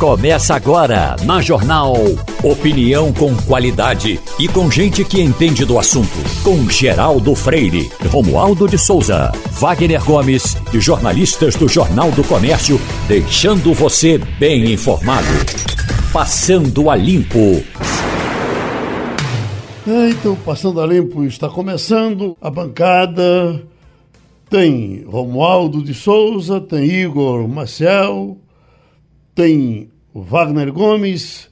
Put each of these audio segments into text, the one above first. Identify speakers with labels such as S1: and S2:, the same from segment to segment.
S1: Começa agora na Jornal. Opinião com qualidade e com gente que entende do assunto. Com Geraldo Freire, Romualdo de Souza, Wagner Gomes e jornalistas do Jornal do Comércio, deixando você bem informado. Passando a Limpo.
S2: Então, Passando a Limpo está começando. A bancada tem Romualdo de Souza, tem Igor Maciel, tem Wagner Gomes,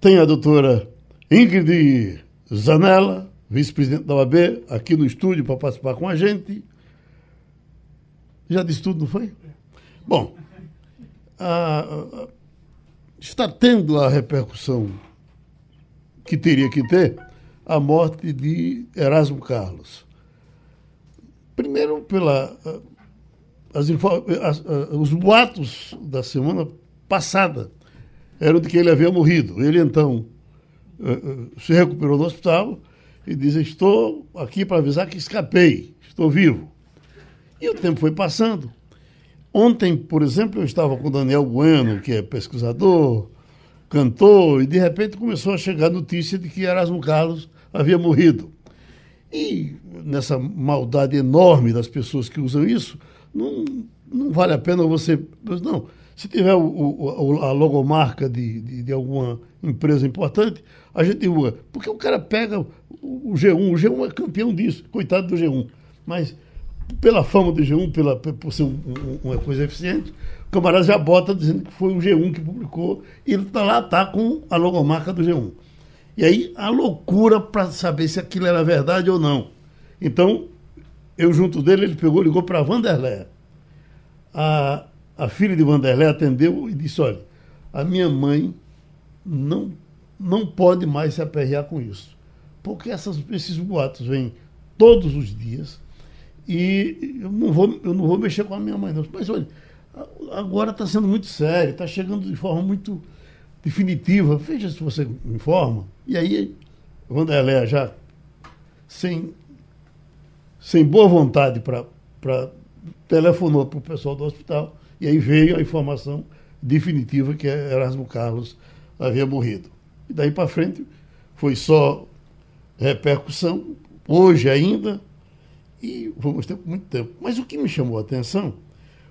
S2: tem a doutora Ingrid Zanella, vice-presidente da OAB, aqui no estúdio para participar com a gente. Já disse tudo, não foi? Bom, está tendo a repercussão que teria que ter a morte de Erasmo Carlos. Primeiro, pela as, as, os boatos da semana passada eram de que ele havia morrido. Ele então eh, eh, se recuperou no hospital e diz: Estou aqui para avisar que escapei, estou vivo. E o tempo foi passando. Ontem, por exemplo, eu estava com o Daniel Bueno, que é pesquisador, cantor, e de repente começou a chegar a notícia de que Erasmo Carlos havia morrido. E nessa maldade enorme das pessoas que usam isso, não, não vale a pena você. Não, se tiver o, o, a logomarca de, de, de, alguma empresa importante, a gente divulga. Porque o cara pega o, G1, o G1 é campeão disso, coitado do G1. Mas pela fama do G1, pela, por ser um, um, uma coisa eficiente, o camarada já bota dizendo que foi o G1 que publicou, e ele tá lá está com a logomarca do G1. E aí a loucura para saber se aquilo era verdade ou não. Então, eu junto dele, ele pegou, ligou para a Vanderlé. A, a filha de Vanderlé atendeu e disse: olha, a minha mãe não, não pode mais se aperrear com isso. Porque essas, esses boatos vêm todos os dias e eu não vou, eu não vou mexer com a minha mãe, não. Mas olha, agora está sendo muito sério, está chegando de forma muito definitiva. Veja se você informa. E aí, Vanderlé já sem, sem boa vontade para telefonou para o pessoal do hospital e aí veio a informação definitiva que Erasmo Carlos havia morrido. E daí para frente foi só repercussão, hoje ainda, e vamos ter muito tempo. Mas o que me chamou a atenção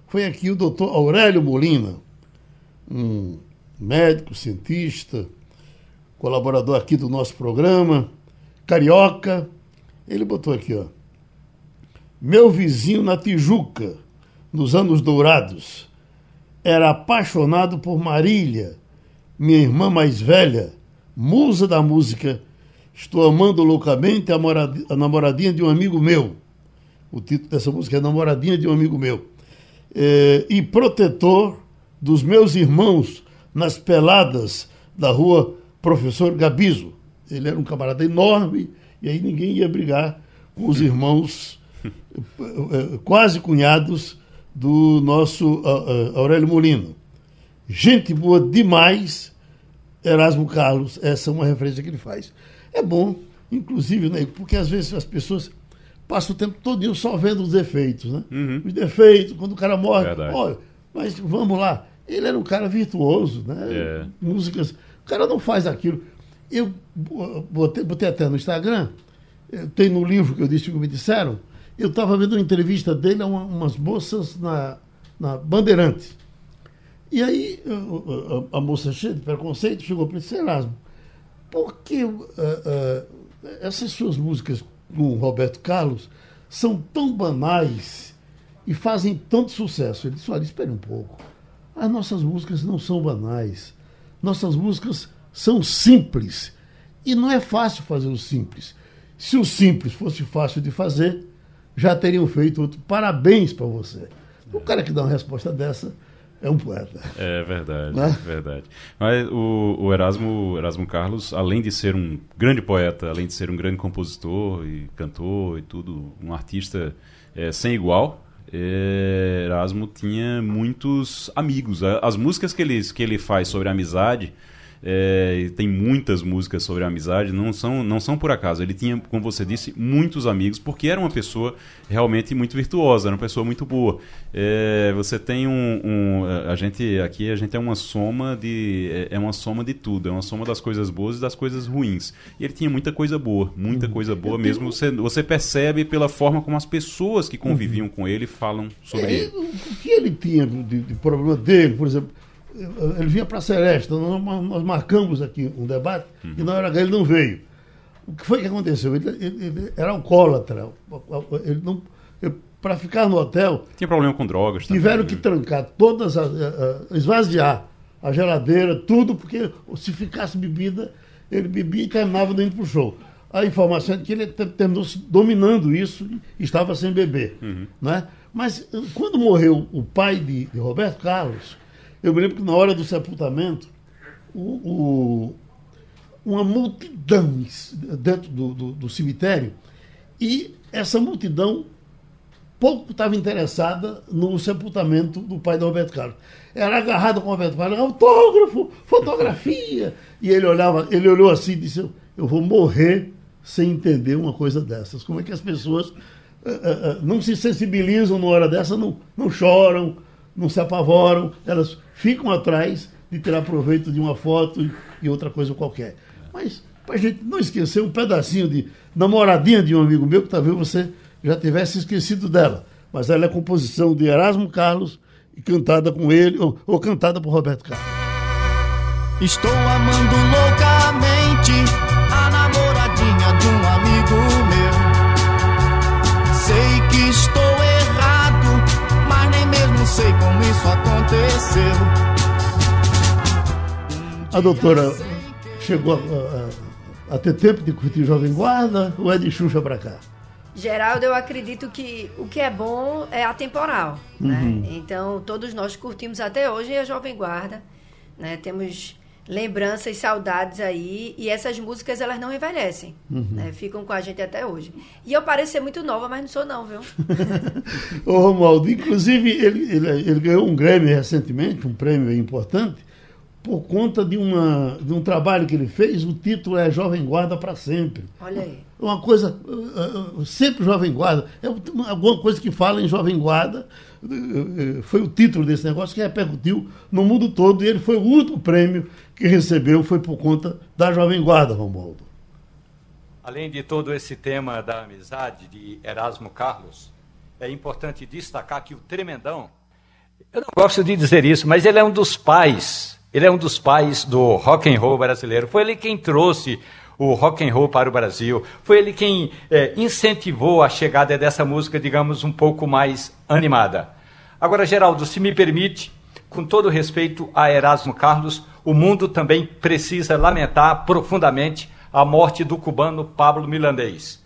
S2: foi aqui o doutor Aurélio Molina, um médico, cientista, colaborador aqui do nosso programa, carioca. Ele botou aqui, ó. Meu vizinho na Tijuca, nos anos dourados, era apaixonado por Marília, minha irmã mais velha, musa da música. Estou amando loucamente a, a namoradinha de um amigo meu. O título dessa música é Namoradinha de um amigo meu. É, e protetor dos meus irmãos nas peladas da rua Professor Gabizo. Ele era um camarada enorme e aí ninguém ia brigar com os irmãos eh, eh, quase cunhados do nosso Aurélio Molino. Gente boa demais, Erasmo Carlos, essa é uma referência que ele faz. É bom, inclusive, né, porque às vezes as pessoas passam o tempo todo só vendo os defeitos, né? Uhum. Os defeitos, quando o cara morre, olha, mas vamos lá, ele era um cara virtuoso, né? É. Músicas, o cara não faz aquilo. Eu botei, botei até no Instagram, eh, tem no livro que eu disse que me disseram, eu estava vendo uma entrevista dele a uma, umas moças na, na Bandeirante. E aí a, a, a moça cheia de preconceito chegou para esse Erasmo. Por que uh, uh, essas suas músicas com Roberto Carlos são tão banais e fazem tanto sucesso? Ele disse, olha, espere um pouco. As nossas músicas não são banais. Nossas músicas são simples. E não é fácil fazer o simples. Se o simples fosse fácil de fazer, já teriam feito outro. Parabéns para você. O cara que dá uma resposta dessa é um poeta.
S3: É verdade, né? é verdade. Mas o, o, Erasmo, Erasmo Carlos, além de ser um grande poeta, além de ser um grande compositor e cantor e tudo, um artista é, sem igual, é, Erasmo tinha muitos amigos. As músicas que ele, que ele faz sobre amizade É, tem muitas músicas sobre amizade, não são, não são por acaso. Ele tinha, como você disse, muitos amigos, porque era uma pessoa realmente muito virtuosa, era uma pessoa muito boa. É, você tem um, um, A gente aqui a gente é uma soma de. É, é uma soma de tudo, é uma soma das coisas boas e das coisas ruins. E ele tinha muita coisa boa, muita coisa boa mesmo. Você, você percebe pela forma como as pessoas que conviviam com ele falam sobre
S2: É,
S3: ele.
S2: O que ele tinha de, de problema dele, por exemplo, ele vinha para a Celeste, nós, marcamos aqui um debate e na hora H ele não veio. O que foi que aconteceu? Ele, ele- ele era alcoólatra. Ele não, para ficar no hotel,
S3: Tinha problema com drogas também,
S2: tiveram
S3: né?
S2: que trancar todas, as, a- a- esvaziar a geladeira, tudo, porque se ficasse bebida, ele bebia e terminava não indo para o show. A informação é que ele te- terminou dominando isso e estava sem beber. Né? Mas eh, quando morreu o pai de, de Roberto Carlos, eu me lembro que na hora do sepultamento, o- o- uma multidão dentro do, do- do cemitério e essa multidão pouco estava interessada no sepultamento do pai do Roberto Carlos. Era agarrado com o Roberto Carlos, autógrafo, fotografia. E ele olhava, ele olhou assim e disse: "Eu- vou morrer sem entender uma coisa dessas. Como é que as pessoas eh, eh, não se sensibilizam numa hora dessa, não, não choram, não se apavoram, elas ficam atrás de tirar proveito de uma foto e, outra coisa qualquer. Mas, para a gente não esquecer um pedacinho de namoradinha de um amigo meu, que talvez você já tivesse esquecido dela. Mas ela é composição de Erasmo Carlos e cantada com ele, ou, ou cantada por Roberto Carlos.
S4: Estou amando loucamente como isso aconteceu.
S2: A doutora chegou a, a- a ter tempo de curtir Jovem Guarda ou é de Xuxa pra cá?
S5: Geraldo, eu acredito que o que é bom é atemporal, né? Então, todos nós curtimos até hoje a Jovem Guarda, né? Temos lembranças, saudades aí, e essas músicas, elas não envelhecem, né? Ficam com a gente até hoje. E eu pareço ser muito nova, mas não sou não, viu?
S2: Ô Romualdo, inclusive ele, ele, ele ganhou um Grammy recentemente, um prêmio importante, por conta de, uma, de um trabalho que ele fez, o título é Jovem Guarda para Sempre.
S5: Olha aí.
S2: Uma coisa, uh, uh, sempre Jovem Guarda, é uma- alguma coisa que fala em Jovem Guarda, foi o título desse negócio que repercutiu no mundo todo e ele foi o último prêmio que recebeu, foi por conta da Jovem Guarda, Romualdo.
S6: Além de todo esse tema da amizade de Erasmo Carlos, é importante destacar que o Tremendão, eu não gosto de dizer isso, mas ele é um dos pais, ele é um dos pais do rock and roll brasileiro. Foi ele quem trouxe o rock and roll para o Brasil. Foi ele quem eh, incentivou a chegada dessa música, digamos, um pouco mais animada. Agora, Geraldo, se me permite, com todo respeito a Erasmo Carlos, o mundo também precisa lamentar profundamente a morte do cubano Pablo Milanês.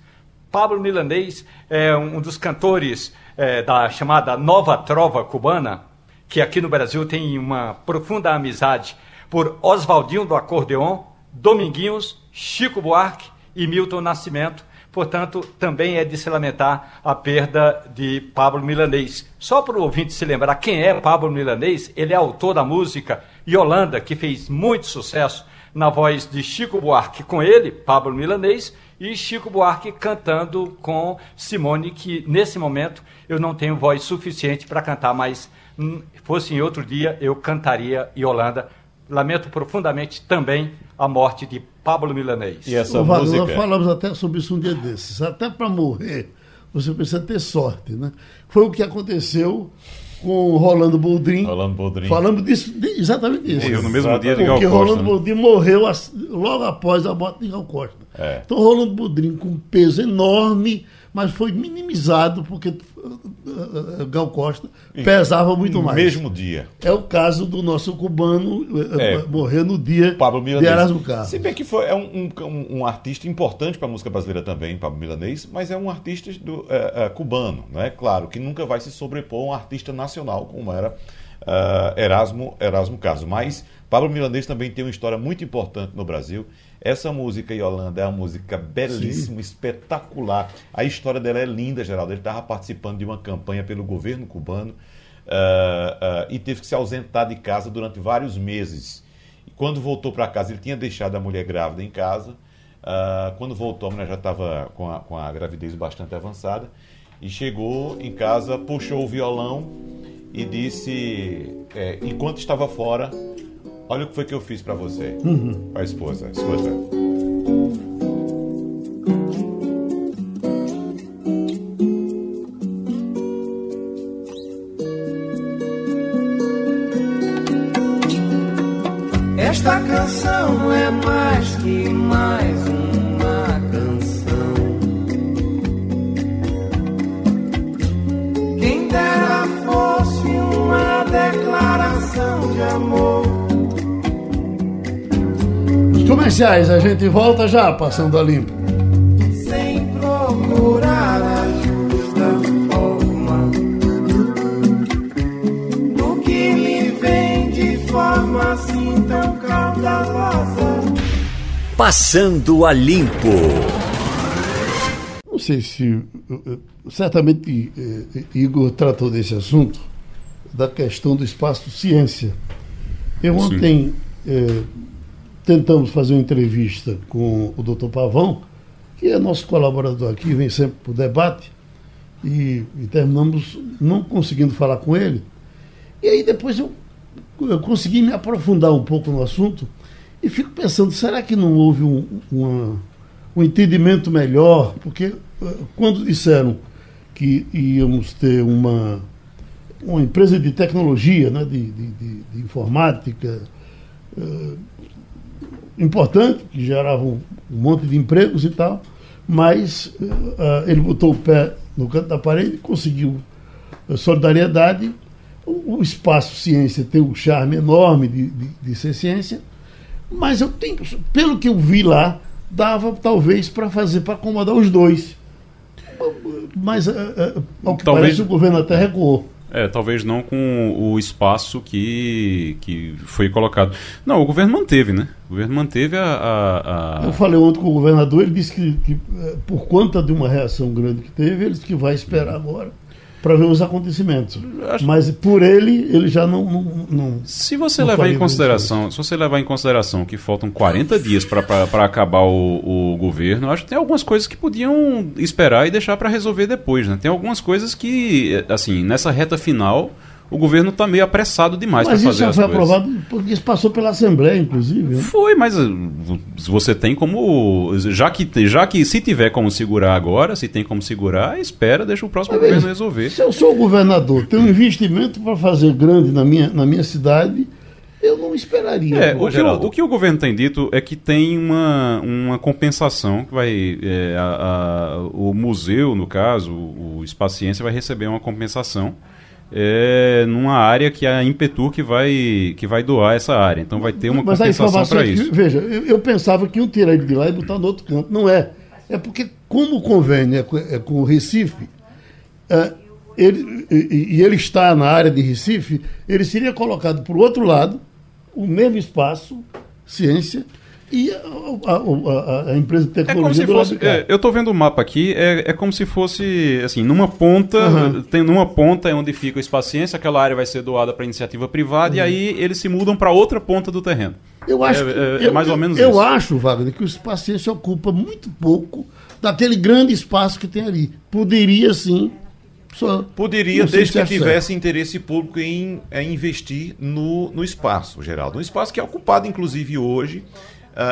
S6: Pablo Milanês é um dos cantores eh, da chamada Nova Trova cubana, que aqui no Brasil tem uma profunda amizade por Oswaldinho do Acordeon, Dominguinhos, Chico Buarque e Milton Nascimento. Portanto, também é de se lamentar a perda de Pablo Milanês. Só para o ouvinte se lembrar quem é Pablo Milanês, ele é autor da música Yolanda, que fez muito sucesso na voz de Chico Buarque com ele, Pablo Milanês, e Chico Buarque cantando com Simone, que nesse momento eu não tenho voz suficiente para cantar, mas hum, fosse em outro dia eu cantaria Yolanda. Lamento profundamente também a morte de Pablo Milanês.
S7: E essa
S2: Wagner,
S7: música.
S2: Nós falamos até sobre isso um dia desses. Até para morrer, você precisa ter sorte, né? Foi o que aconteceu com o Rolando Boldrin.
S7: Rolando Boldrin.
S2: Falamos disso, exatamente isso.
S3: Morreu no mesmo dia de Gal
S2: Porque
S3: Costa.
S2: Rolando
S3: né?
S2: Boldrin morreu logo após a morte de Gal Costa.
S7: É.
S2: Então, Rolando Boldrin com um peso enorme, mas foi minimizado porque uh, uh, uh, Gal Costa pesava muito
S7: no
S2: mais.
S7: mesmo dia.
S2: É o caso do nosso cubano uh,
S7: É.
S2: uh, morrer no dia
S7: Pablo
S2: de. Erasmo Carlos.
S7: Se bem que foi, é um, um- um artista importante para a música brasileira também, Pablo Milanês, mas é um artista do, é, é, cubano, né? Claro, que nunca vai se sobrepor a um artista nacional como era ah, Erasmo, Erasmo Carlos. Mas Pablo Milanês também tem uma história muito importante no Brasil. Essa música, Yolanda, é uma música belíssima, espetacular. A história dela é linda, Geraldo. Ele estava participando de uma campanha pelo governo cubano ah, ah, e teve que se ausentar de casa durante vários meses. E Quando voltou para casa, ele tinha deixado a mulher grávida em casa. Uh, quando voltou, a mulher já estava com a, com a gravidez bastante avançada. E chegou em casa, puxou o violão e disse, é, enquanto estava fora, olha o que foi que eu fiz para você, uhum. a esposa. Escuta.
S4: Esta canção é mais que mais
S2: comerciais, a gente volta já passando a limpo.
S4: Sem procurar a justa forma. Do que me vem de forma assim tão caudalosa.
S1: Passando a Limpo.
S2: Não sei se. Certamente eh, Igor tratou desse assunto, da questão do espaço ciência. Eu ontem eh, tentamos fazer uma entrevista com o doutor Pavão, que é nosso colaborador aqui, vem sempre para o debate, e, e terminamos não conseguindo falar com ele. E aí depois eu, eu consegui me aprofundar um pouco no assunto e fico pensando, será que não houve um, uma, um entendimento melhor? Porque eh, quando disseram que íamos ter uma, uma empresa de tecnologia, né, de, de, de, de informática, eh, importante, que gerava um, monte de empregos e tal, mas eh, ele botou o pé no canto da parede, conseguiu eh, solidariedade. O, o espaço ciência tem um charme enorme de, de, de ser ciência, mas eu tenho, pelo que eu vi lá, dava talvez para fazer, para acomodar os dois. Mas, ao que
S3: Talvez-
S2: parece, o governo até recuou.
S3: É, talvez não com o espaço que, que foi colocado. Não, o governo manteve, né? O governo manteve a. a- a-
S2: Eu falei ontem com o governador, ele disse que, que, eh, por conta de uma reação grande que teve, ele disse que vai esperar agora para ver os acontecimentos.
S3: Acho-
S2: Mas por ele, ele já não. não, não-
S3: Se você
S2: Não
S3: levar em consideração, se você levar em consideração que faltam 40 dias para acabar o, o governo, acho que tem algumas coisas que podiam esperar e deixar para resolver depois, né? Tem algumas coisas que, assim, nessa reta final, o governo está meio apressado demais para
S2: Mas isso
S3: fazer
S2: já foi
S3: coisas.
S2: aprovado porque isso passou pela Assembleia, inclusive. né?
S3: Foi, mas uh, você tem como. Já que, já que se tiver como segurar agora, se tem como segurar, espera, deixa o próximo
S2: Mas
S3: governo
S2: veja,
S3: resolver.
S2: Se eu sou o governador, tenho um investimento para fazer grande na minha, na minha cidade, eu não esperaria.
S3: É, o, que o, o que o governo tem dito é que tem uma, uma compensação que vai. é, a- a- o museu, no caso, o, o Espaço Ciência, vai receber uma compensação é, numa área que a Impetur que vai, que vai doar essa área. Então vai ter uma
S2: Mas
S3: compensação para
S2: é que,
S3: isso.
S2: veja, eu, eu pensava que iam tirar ele de lá e botar no outro canto. Não é. É porque, como o convênio é com, é com o Recife, é, ele, e, e ele está na área de Recife, ele seria colocado para o outro lado, o mesmo espaço, ciência, e a, a- a- a empresa de
S3: É como
S2: tecnologia
S3: se fosse. é, eu tô vendo o mapa aqui, é, é como se fosse assim, numa ponta,
S2: Uhum.
S3: tem numa ponta é onde fica o Espaço Ciência, aquela área vai ser doada para iniciativa privada
S2: Uhum.
S3: e aí eles se mudam para outra ponta do terreno.
S2: Eu acho
S3: É-
S2: que,
S3: é- é
S2: eu,
S3: mais ou menos
S2: eu
S3: isso.
S2: acho, Wagner, que o espaço ciência ocupa muito pouco daquele grande espaço que tem ali. Poderia sim. Só,
S7: Poderia, desde
S2: se
S7: que
S2: é certo.
S7: tivesse interesse público em, em investir no, no espaço, Geraldo. Um espaço que é ocupado, inclusive, hoje,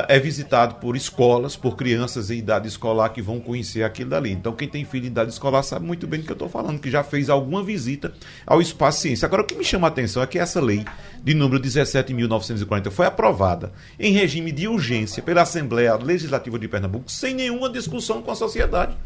S7: é visitado por escolas, por crianças em idade escolar que vão conhecer aquilo dali. Então, quem tem filho em idade escolar sabe muito bem do que eu estou falando, que já fez alguma visita ao espaço ciência. Agora, o que me chama a atenção é que essa lei de número 17.940 foi aprovada em regime de urgência pela Assembleia Legislativa de Pernambuco, sem nenhuma discussão com a sociedade.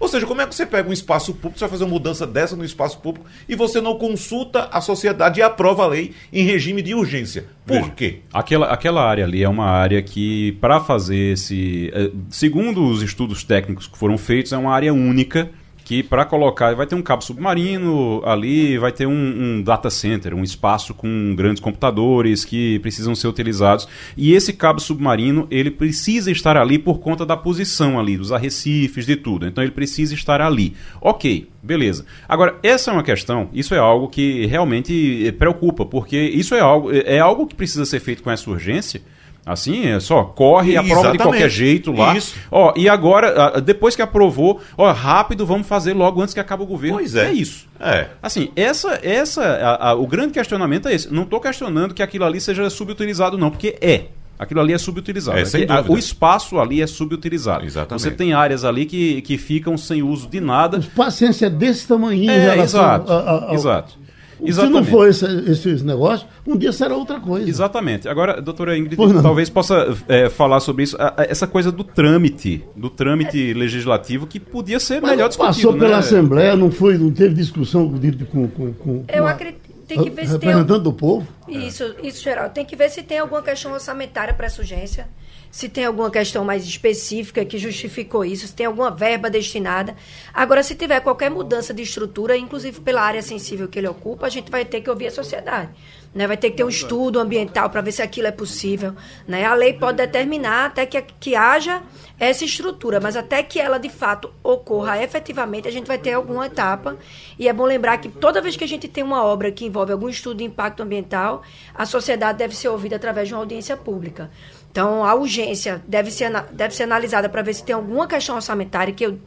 S7: Ou seja, como é que você pega um espaço público, você vai fazer uma mudança dessa no espaço público e você não consulta a sociedade e aprova a lei em regime de urgência? Por
S3: Veja,
S7: quê?
S3: Aquela, aquela área ali é uma área que, para fazer esse. eh, Segundo os estudos técnicos que foram feitos, é uma área única que para colocar vai ter um cabo submarino ali, vai ter um, um, data center, um espaço com grandes computadores que precisam ser utilizados e esse cabo submarino ele precisa estar ali por conta da posição ali dos arrecifes de tudo. Então ele precisa estar ali. Ok, beleza. Agora essa é uma questão, isso é algo que realmente preocupa porque isso é algo é algo que precisa ser feito com essa urgência Assim, é só corre, aprova Exatamente. de qualquer jeito lá. Isso. Ó, e agora, depois que aprovou, ó, rápido, vamos fazer logo antes que acabe o governo.
S7: Pois é.
S3: É isso.
S7: É.
S3: Assim, essa, essa, a, a, o grande questionamento é esse. Não estou questionando que aquilo ali seja subutilizado, não, porque é. Aquilo ali é subutilizado. É, o espaço ali é subutilizado. Exatamente. Você tem áreas ali que, que ficam sem uso de nada.
S2: Paciência é desse tamanho.
S3: É, exato. A, exato.
S2: Exatamente. Se não for esse, esses negócios, um dia será outra coisa.
S3: Exatamente. Agora, doutora Ingrid, talvez possa é, falar sobre isso, essa coisa do trâmite, do trâmite legislativo, que podia ser Mas melhor discutido.
S2: Passou pela né? Assembleia, não foi, não teve discussão com. com, com
S5: Eu acredito. Tem que ver
S2: se tem. Representante do povo?
S5: Isso, isso, geral. Tem que ver se tem alguma questão orçamentária para essa urgência se tem alguma questão mais específica que justificou isso, se tem alguma verba destinada. Agora, se tiver qualquer mudança de estrutura, inclusive pela área sensível que ele ocupa, a gente vai ter que ouvir a sociedade. Né? Vai ter que ter um estudo ambiental para ver se aquilo é possível. Né? A lei pode determinar até que, que haja essa estrutura, mas até que ela de fato ocorra efetivamente, a gente vai ter alguma etapa. E é bom lembrar que toda vez que a gente tem uma obra que envolve algum estudo de impacto ambiental, a sociedade deve ser ouvida através de uma audiência pública. Então, a urgência deve ser, deve ser analisada para ver se tem alguma questão orçamentária que eu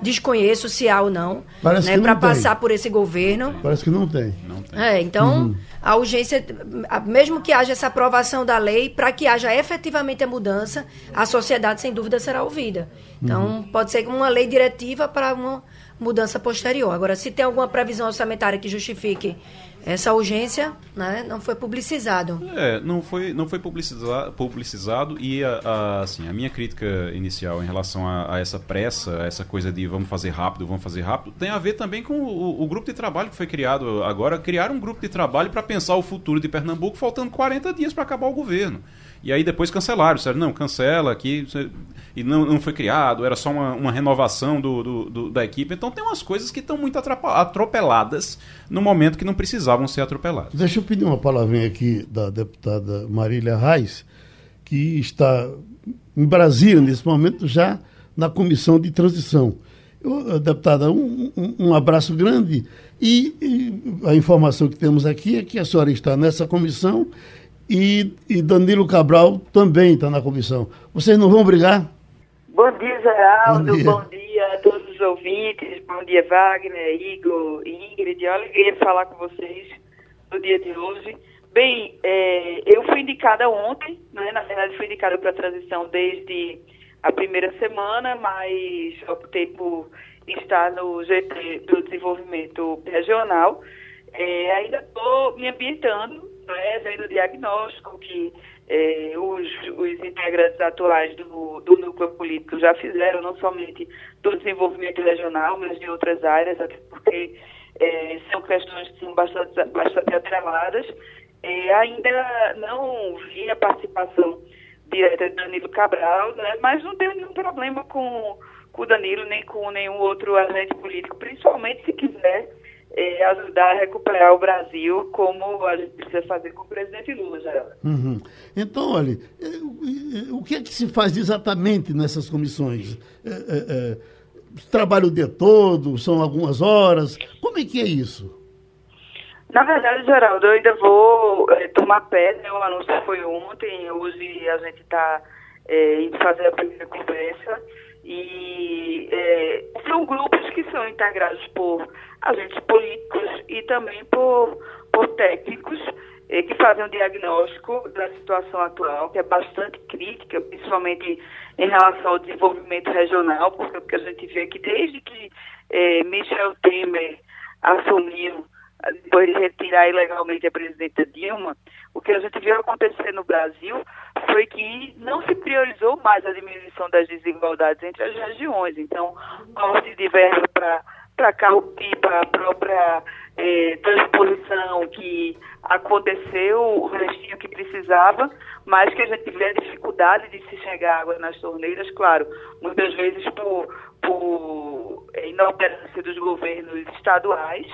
S5: desconheço se há ou não, né, para passar por esse governo.
S2: Parece que não tem. Não
S5: tem. É, então, uhum. a urgência, mesmo que haja essa aprovação da lei, para que haja efetivamente a mudança, a sociedade, sem dúvida, será ouvida. Então, uhum. pode ser uma lei diretiva para uma mudança posterior. Agora, se tem alguma previsão orçamentária que justifique essa urgência né, não foi publicizado.
S3: É, não foi, não foi publicizado, publicizado e a, a, assim, a minha crítica inicial em relação a, a, essa pressa, essa coisa de vamos fazer rápido, vamos fazer rápido, tem a ver também com o, o grupo de trabalho que foi criado agora, criar um grupo de trabalho para pensar o futuro de Pernambuco faltando 40 dias para acabar o governo. E aí depois cancelaram, disseram, não, cancela aqui, e não, não foi criado, era só uma, uma renovação do, do, do, da equipe. Então tem umas coisas que estão muito atropeladas no momento que não precisavam ser atropeladas.
S2: Deixa eu pedir uma palavrinha aqui da deputada Marília Reis, que está em Brasília, nesse momento, já na comissão de transição. Eu, deputada, um, um, um abraço grande e, e a informação que temos aqui é que a senhora está nessa comissão e, e Danilo Cabral também está na comissão. Vocês não vão brigar?
S8: Bom dia, Geraldo. Bom dia. Bom dia a todos os ouvintes. Bom dia, Wagner, Igor, Ingrid. É uma alegria falar com vocês no dia de hoje. Bem, é, eu fui indicada ontem, né? na verdade fui indicada para a transição desde a primeira semana, mas optei por estar no GT do Desenvolvimento Regional. É, ainda estou me ambientando né, vendo o diagnóstico que é, os, os, integrantes atuais do, do, núcleo político já fizeram, não somente do desenvolvimento regional, mas de outras áreas, até porque é, são questões que são bastante, bastante atreladas. É, ainda não vi a participação direta de Danilo Cabral, né, mas não tenho nenhum problema com, com o Danilo, nem com nenhum outro agente político, principalmente se quiser é, ajudar a recuperar o Brasil, como a gente precisa fazer com o presidente Lula, já.
S2: Uhum. Então, olha, é, o que é que se faz exatamente nessas comissões? É, é, é, trabalho o dia todo, são algumas horas, como é que é isso?
S8: Na verdade, Geraldo, eu ainda vou é, tomar pé, né? o anúncio foi ontem, hoje a gente está é, indo fazer a primeira conversa, e é, são grupos que são integrados por agentes políticos e também por, por técnicos é, que fazem um diagnóstico da situação atual, que é bastante crítica, principalmente em relação ao desenvolvimento regional, porque o que a gente vê é que desde que é, Michel Temer assumiu depois de retirar ilegalmente a presidenta Dilma, o que a gente viu acontecer no Brasil foi que não se priorizou mais a diminuição das desigualdades entre as regiões. Então, corte de verba para carro-pipa, a própria é, transposição que aconteceu, o restinho que precisava, mas que a gente tiver dificuldade de se chegar água nas torneiras, claro, muitas vezes por, por é, inoperância dos governos estaduais,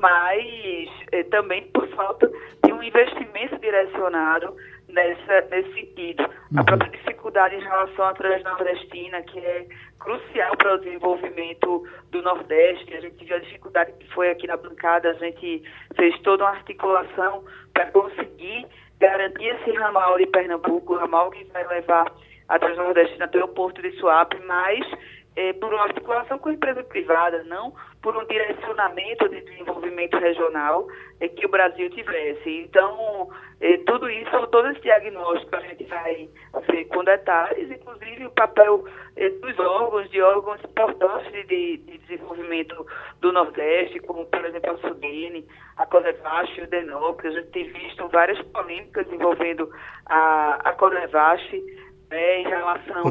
S8: mas é, também por falta de um investimento direcionado nessa, nesse sentido. A própria dificuldade em relação à Transnordestina, que é crucial para o desenvolvimento do Nordeste. A gente viu a dificuldade que foi aqui na bancada, a gente fez toda uma articulação para conseguir garantir esse ramal de Pernambuco, o ramal que vai levar a Transnordestina até o Porto de Suape, mas é, por uma articulação com a empresa privada, não por um direcionamento de desenvolvimento regional é, que o Brasil tivesse. Então, é, tudo isso, todo esse diagnóstico a gente vai ver com detalhes, inclusive o papel dos órgãos, de órgãos importantes de, de, desenvolvimento do Nordeste, como, por exemplo, a Sudene, a Codevasf e o Denop. A gente tem visto várias polêmicas envolvendo a, a né, em relação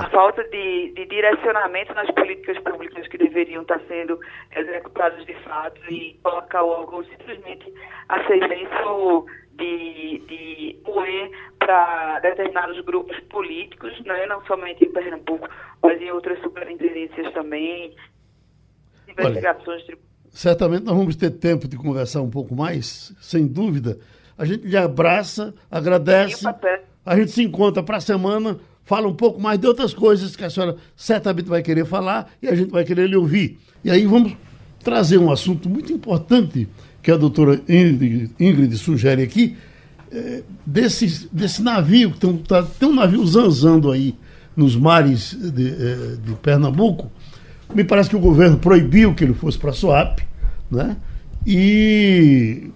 S8: à falta de, de, direcionamento nas políticas públicas que deveriam estar sendo executadas de fato e colocar o órgão simplesmente a serviço de, de moer para determinados grupos políticos, né, não somente em Pernambuco, mas em outras superintendências também, investigações
S2: Olha, Certamente nós vamos ter tempo de conversar um pouco mais, sem dúvida. A gente lhe abraça, agradece a gente se encontra para a semana, fala um pouco mais de outras coisas que a senhora certamente vai querer falar e a gente vai querer lhe ouvir. E aí vamos trazer um assunto muito importante que a doutora Ingrid, Ingrid sugere aqui, é, desse, desse navio, tem, tá, tem um navio zanzando aí nos mares de, é, de Pernambuco. Me parece que o governo proibiu que ele fosse para a SOAP, né? E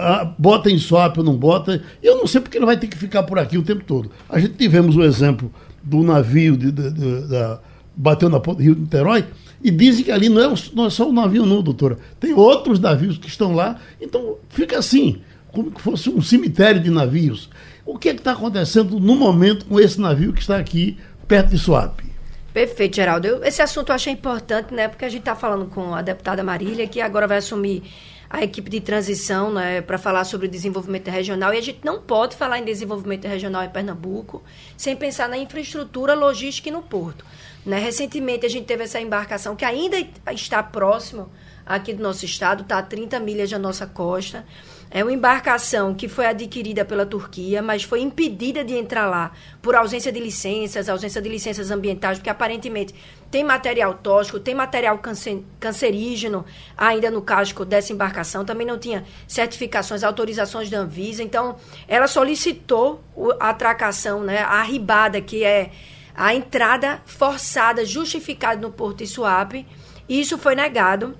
S2: ah, bota em SOP ou não bota. Eu não sei porque ele vai ter que ficar por aqui o tempo todo. A gente tivemos o exemplo do navio de, de, de, da, bateu na ponta do Rio de Niterói e dizem que ali não é, não é só o navio, não, doutora. Tem outros navios que estão lá. Então fica assim, como que fosse um cemitério de navios. O que é está acontecendo no momento com esse navio que está aqui perto de Suape?
S5: Perfeito, Geraldo. Eu, esse assunto eu achei importante, né? Porque a gente está falando com a deputada Marília, que agora vai assumir a equipe de transição né, para falar sobre desenvolvimento regional. E a gente não pode falar em desenvolvimento regional em Pernambuco sem pensar na infraestrutura logística e no porto. Né? Recentemente a gente teve essa embarcação que ainda está próximo aqui do nosso estado, está a 30 milhas da nossa costa. É uma embarcação que foi adquirida pela Turquia, mas foi impedida de entrar lá por ausência de licenças, ausência de licenças ambientais, porque aparentemente tem material tóxico, tem material cancer, cancerígeno ainda no casco dessa embarcação. Também não tinha certificações, autorizações da Anvisa. Então, ela solicitou a atracação, né, a arribada, que é a entrada forçada, justificada no Porto de Suape. E isso foi negado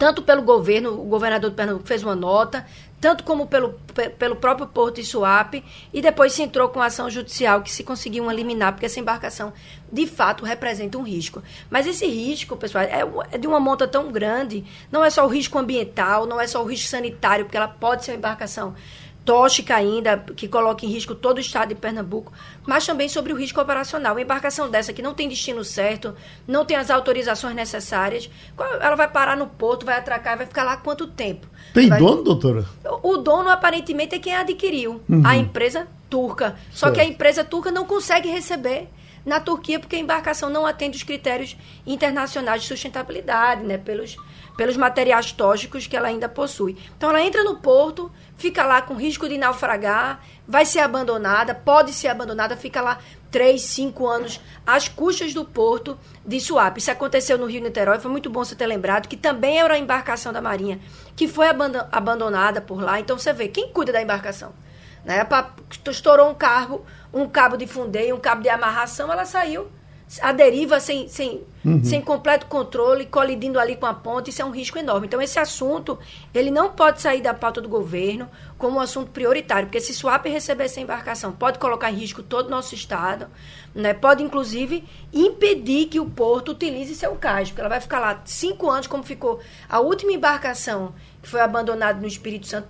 S5: tanto pelo governo, o governador de Pernambuco fez uma nota, tanto como pelo, pelo próprio Porto de Suape, e depois se entrou com ação judicial que se conseguiu eliminar, porque essa embarcação, de fato, representa um risco. Mas esse risco, pessoal, é, é de uma monta tão grande, não é só o risco ambiental, não é só o risco sanitário, porque ela pode ser uma embarcação tóxica ainda, que coloca em risco todo o estado de Pernambuco, mas também sobre o risco operacional. Uma embarcação dessa que não tem destino certo, não tem as autorizações necessárias, ela vai parar no porto, vai atracar, vai ficar lá quanto tempo?
S2: Tem
S5: vai...
S2: dono, doutora?
S5: O dono, aparentemente, é quem adquiriu, uhum. a empresa turca. Só certo. que a empresa turca não consegue receber na Turquia porque a embarcação não atende os critérios internacionais de sustentabilidade, né, pelos pelos materiais tóxicos que ela ainda possui. Então ela entra no porto, fica lá com risco de naufragar, vai ser abandonada, pode ser abandonada, fica lá três, cinco anos às custas do porto de Suape. Isso aconteceu no Rio Niterói, foi muito bom você ter lembrado que também era uma embarcação da Marinha que foi abandonada por lá. Então você vê, quem cuida da embarcação? Né? Estourou um cabo, um cabo de fundeio, um cabo de amarração, ela saiu a deriva sem, sem, uhum. sem completo controle, colidindo ali com a ponte, isso é um risco enorme. Então, esse assunto, ele não pode sair da pauta do governo como um assunto prioritário, porque se Swap receber essa embarcação, pode colocar em risco todo o nosso estado, né? pode, inclusive, impedir que o porto utilize seu cais, porque ela vai ficar lá cinco anos, como ficou a última embarcação que foi abandonada no Espírito Santo,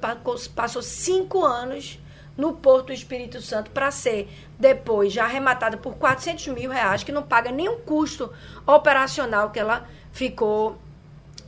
S5: passou cinco anos no Porto Espírito Santo para ser depois já arrematada por 400 mil reais, que não paga nenhum custo operacional que ela ficou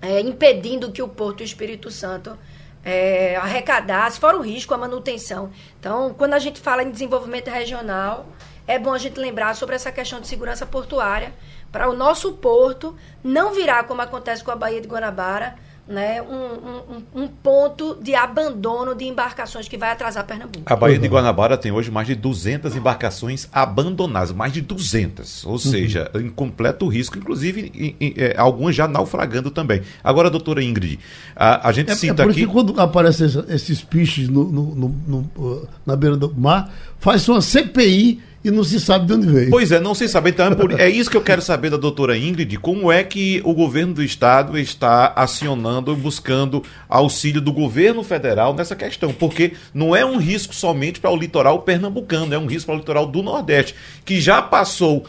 S5: é, impedindo que o Porto Espírito Santo é, arrecadasse, fora o risco, a manutenção. Então, quando a gente fala em desenvolvimento regional, é bom a gente lembrar sobre essa questão de segurança portuária, para o nosso porto não virar, como acontece com a Baía de Guanabara, né, um, um, um, ponto de abandono de embarcações que vai atrasar Pernambuco.
S7: A Baía de Guanabara tem hoje mais de 200 embarcações abandonadas, mais de 200, ou uhum. seja, em completo risco, inclusive em, em, é, algumas já naufragando também. Agora, doutora Ingrid, a, a gente é, cita
S2: é por
S7: aqui...
S2: que quando aparecem esses peixes no, no, no, no, na beira do mar, faz uma CPI e não se sabe de onde veio.
S7: Pois é, não se sabe. Então, é, é isso que eu quero saber da doutora Ingrid, como é que o governo do estado está acionando, buscando auxílio do governo federal nessa questão, porque não é um risco somente para o litoral pernambucano, é um risco para o litoral do Nordeste, que já passou uh,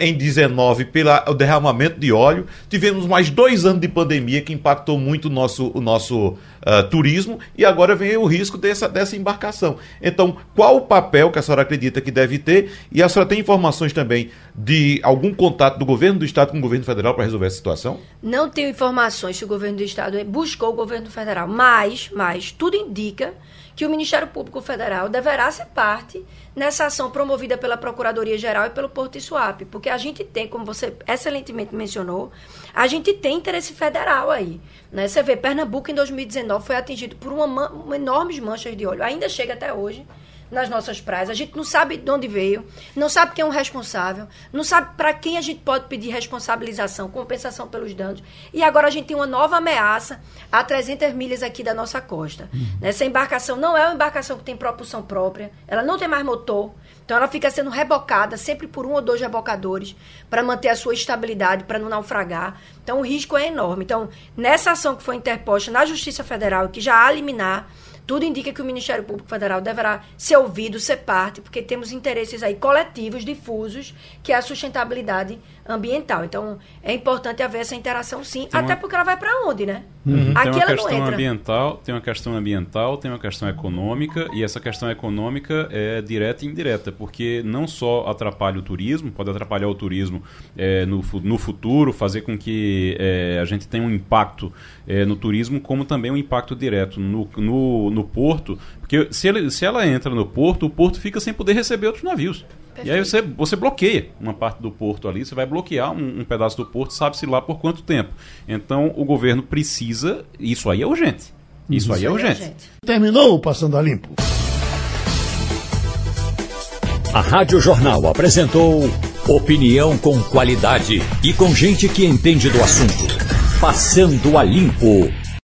S7: em 19 pelo derramamento de óleo, tivemos mais dois anos de pandemia que impactou muito o nosso, o nosso uh, turismo, e agora vem o risco dessa, dessa embarcação. Então, qual o papel que a senhora acredita que deve ter e a senhora tem informações também de algum contato do governo do Estado com o governo federal para resolver essa situação?
S5: Não tenho informações se o governo do Estado buscou o governo federal, mas, mas tudo indica que o Ministério Público Federal deverá ser parte nessa ação promovida pela Procuradoria-Geral e pelo Porto Suape, porque a gente tem, como você excelentemente mencionou, a gente tem interesse federal aí. Né? Você vê, Pernambuco em 2019 foi atingido por uma, uma enormes manchas de óleo, ainda chega até hoje, nas nossas praias. A gente não sabe de onde veio, não sabe quem é o responsável, não sabe para quem a gente pode pedir responsabilização, compensação pelos danos. E agora a gente tem uma nova ameaça a 300 milhas aqui da nossa costa. Uhum. Essa embarcação não é uma embarcação que tem propulsão própria, ela não tem mais motor, então ela fica sendo rebocada sempre por um ou dois rebocadores para manter a sua estabilidade, para não naufragar. Então o risco é enorme. Então, nessa ação que foi interposta na Justiça Federal, que já há liminar, tudo indica que o Ministério Público Federal deverá ser ouvido, ser parte, porque temos interesses aí coletivos, difusos, que é a sustentabilidade ambiental. Então, é importante haver essa interação sim, tem até uma... porque ela vai para onde, né?
S3: Uhum. Aqui tem uma questão ambiental, tem uma questão ambiental, tem uma questão econômica, e essa questão econômica é direta e indireta, porque não só atrapalha o turismo, pode atrapalhar o turismo é, no, no futuro, fazer com que é, a gente tenha um impacto é, no turismo, como também um impacto direto no, no, no porto, porque se, ele, se ela entra no porto, o porto fica sem poder receber outros navios. Perfeito. E aí você, você bloqueia uma parte do porto ali, você vai bloquear um, um pedaço do porto, sabe-se lá por quanto tempo. Então o governo precisa, isso aí é urgente. Isso, isso aí é, é urgente. é urgente.
S2: Terminou o Passando a Limpo.
S1: A Rádio Jornal apresentou opinião com qualidade e com gente que entende do assunto. Passando a Limpo.